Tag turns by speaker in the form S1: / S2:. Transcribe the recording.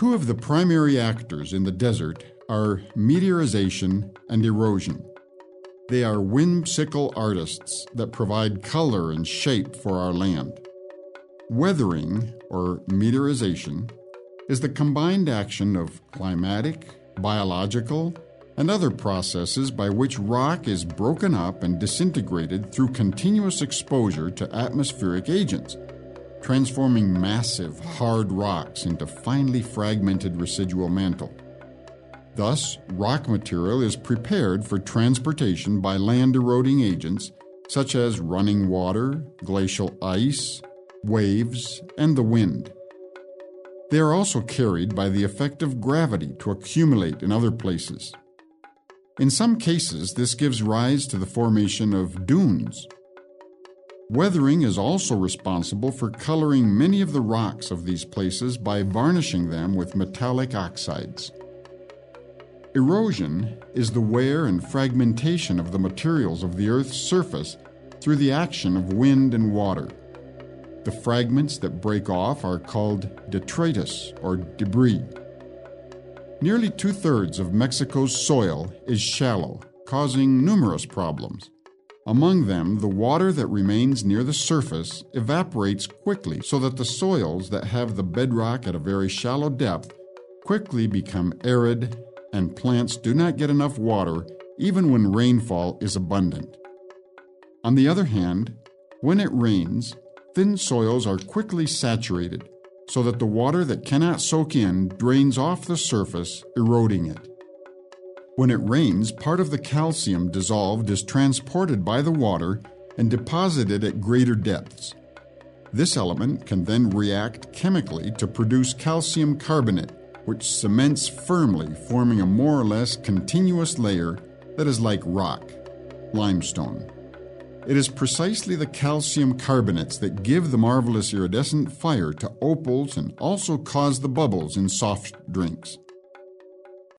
S1: Two of the primary actors in the desert are meteorization and erosion. They are whimsical artists that provide color and shape for our land. Weathering, or meteorization, is the combined action of climatic, biological, and other processes by which rock is broken up and disintegrated through continuous exposure to atmospheric agents, transforming massive, hard rocks into finely fragmented residual mantle. Thus, rock material is prepared for transportation by land eroding agents such as running water, glacial ice, waves, and the wind. They are also carried by the effect of gravity to accumulate in other places. In some cases, this gives rise to the formation of dunes. Weathering is also responsible for coloring many of the rocks of these places by varnishing them with metallic oxides. Erosion is the wear and fragmentation of the materials of the Earth's surface through the action of wind and water. The fragments that break off are called detritus or debris. Nearly two thirds of Mexico's soil is shallow, causing numerous problems. Among them, the water that remains near the surface evaporates quickly so that the soils that have the bedrock at a very shallow depth quickly become arid and plants do not get enough water even when rainfall is abundant. On the other hand, when it rains, thin soils are quickly saturated so that the water that cannot soak in drains off the surface, eroding it. When it rains, part of the calcium dissolved is transported by the water and deposited at greater depths. This element can then react chemically to produce calcium carbonate, which cements firmly, forming a more or less continuous layer that is like rock, limestone. It is precisely the calcium carbonates that give the marvelous iridescent fire to opals and also cause the bubbles in soft drinks.